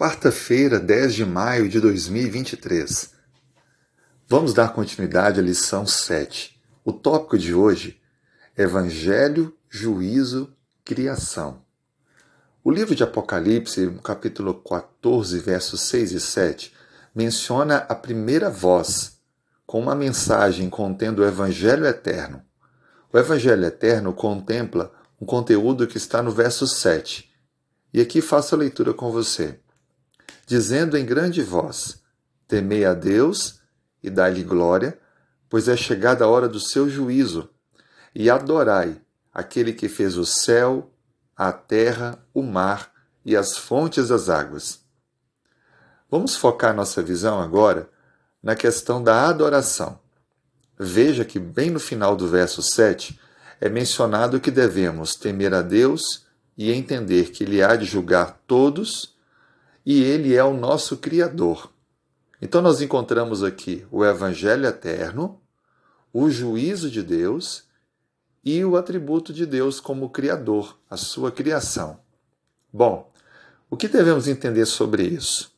Quarta-feira, 10 de maio de 2023. Vamos dar continuidade à lição 7. O tópico de hoje: Evangelho, Juízo, Criação. O livro de Apocalipse, capítulo 14, versos 6 e 7, menciona a primeira voz, com uma mensagem contendo o Evangelho eterno. O Evangelho eterno contempla um conteúdo que está no verso 7. E aqui faço a leitura com você dizendo em grande voz: Temei a Deus e dai-lhe glória, pois é chegada a hora do seu juízo, e adorai aquele que fez o céu, a terra, o mar e as fontes das águas. Vamos focar nossa visão agora na questão da adoração. Veja que, bem no final do verso 7, é mencionado que devemos temer a Deus e entender que Ele há de julgar todos e ele é o nosso Criador. Então, nós encontramos aqui o Evangelho eterno, o juízo de Deus e o atributo de Deus como Criador, a sua criação. Bom, o que devemos entender sobre isso?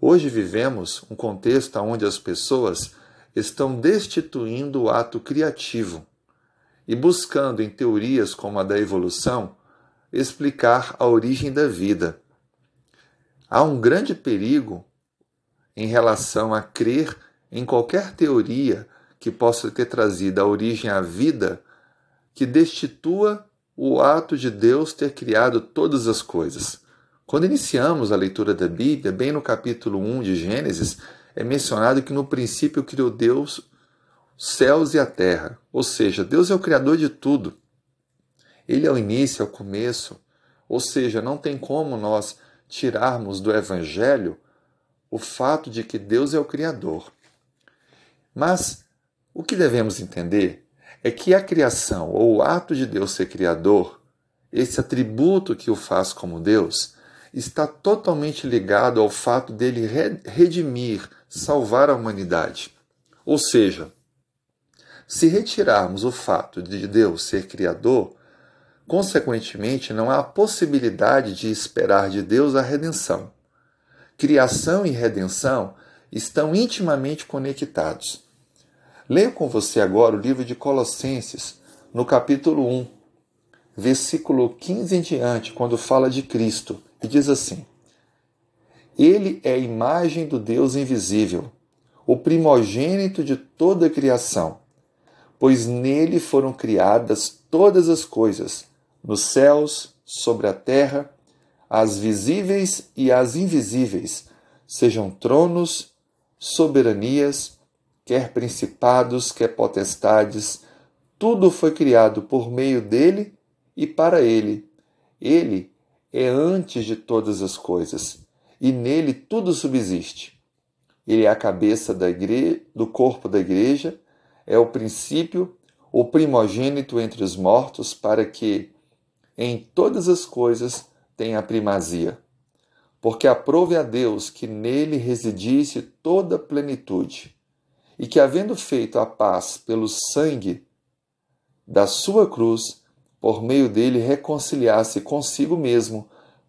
Hoje vivemos um contexto onde as pessoas estão destituindo o ato criativo e buscando, em teorias como a da evolução, explicar a origem da vida. Há um grande perigo em relação a crer em qualquer teoria que possa ter trazido a origem à vida que destitua o ato de Deus ter criado todas as coisas. Quando iniciamos a leitura da Bíblia, bem no capítulo 1 de Gênesis, é mencionado que no princípio criou Deus os céus e a terra. Ou seja, Deus é o criador de tudo. Ele é o início, é o começo. Ou seja, não tem como nós tirarmos do Evangelho o fato de que Deus é o Criador. Mas o que devemos entender é que a criação, ou o ato de Deus ser Criador, esse atributo que o faz como Deus, está totalmente ligado ao fato dele redimir, salvar a humanidade. Ou seja, se retirarmos o fato de Deus ser Criador, Consequentemente, não há possibilidade de esperar de Deus a redenção. Criação e redenção estão intimamente conectados. Leio com você agora o livro de Colossenses, no capítulo 1, versículo 15 em diante, quando fala de Cristo, e diz assim: Ele é a imagem do Deus invisível, o primogênito de toda a criação, pois nele foram criadas todas as coisas nos céus, sobre a terra, as visíveis e as invisíveis, sejam tronos, soberanias, quer principados, quer potestades, tudo foi criado por meio dele e para ele. Ele é antes de todas as coisas, e nele tudo subsiste. Ele é a cabeça do corpo da igreja, é o princípio, o primogênito entre os mortos, para que, em todas as coisas tem a primazia, porque aprove a Deus que nele residisse toda a plenitude, e que, havendo feito a paz pelo sangue da sua cruz, por meio dele reconciliasse consigo mesmo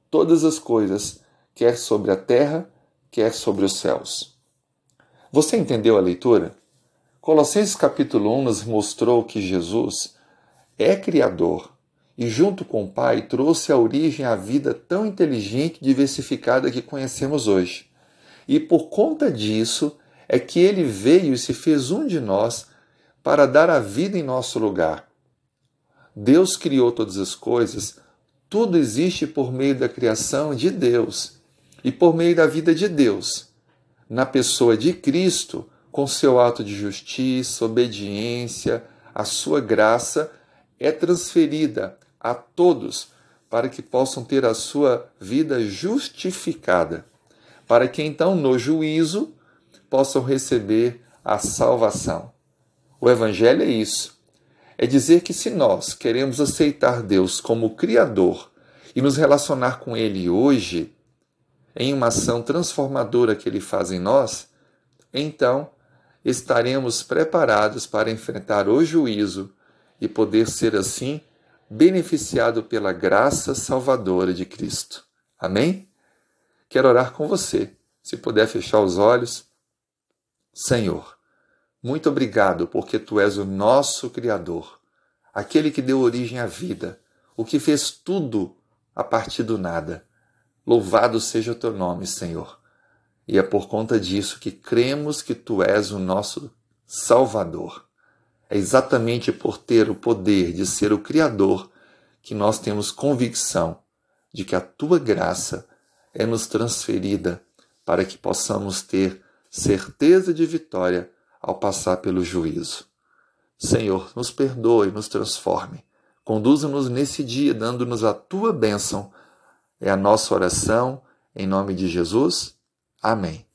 todas as coisas, quer sobre a terra, quer sobre os céus. Você entendeu a leitura? Colossenses capítulo 1 nos mostrou que Jesus é Criador e, junto com o Pai, trouxe a origem à vida tão inteligente e diversificada que conhecemos hoje. E por conta disso é que ele veio e se fez um de nós para dar a vida em nosso lugar. Deus criou todas as coisas, tudo existe por meio da criação de Deus e por meio da vida de Deus. Na pessoa de Cristo, com seu ato de justiça, obediência, a sua graça é transferida a todos para que possam ter a sua vida justificada, para que então no juízo possam receber a salvação. O Evangelho é isso. É dizer que se nós queremos aceitar Deus como Criador e nos relacionar com Ele hoje, em uma ação transformadora que Ele faz em nós, então estaremos preparados para enfrentar o juízo e poder ser assim beneficiado pela graça salvadora de Cristo. Amém? quero orar com você. Se puder fechar os olhos. Senhor, muito obrigado porque tu és o nosso Criador, aquele que deu origem à vida, o que fez tudo a partir do nada. Louvado seja o teu nome, Senhor. E é por conta disso que cremos que tu és o nosso Salvador. É exatamente por ter o poder de ser o Criador que nós temos convicção de que a tua graça é nos transferida para que possamos ter certeza de vitória ao passar pelo juízo. Senhor, nos perdoe, nos transforme. Conduza-nos nesse dia, dando-nos a tua bênção. É a nossa oração, em nome de Jesus. Amém.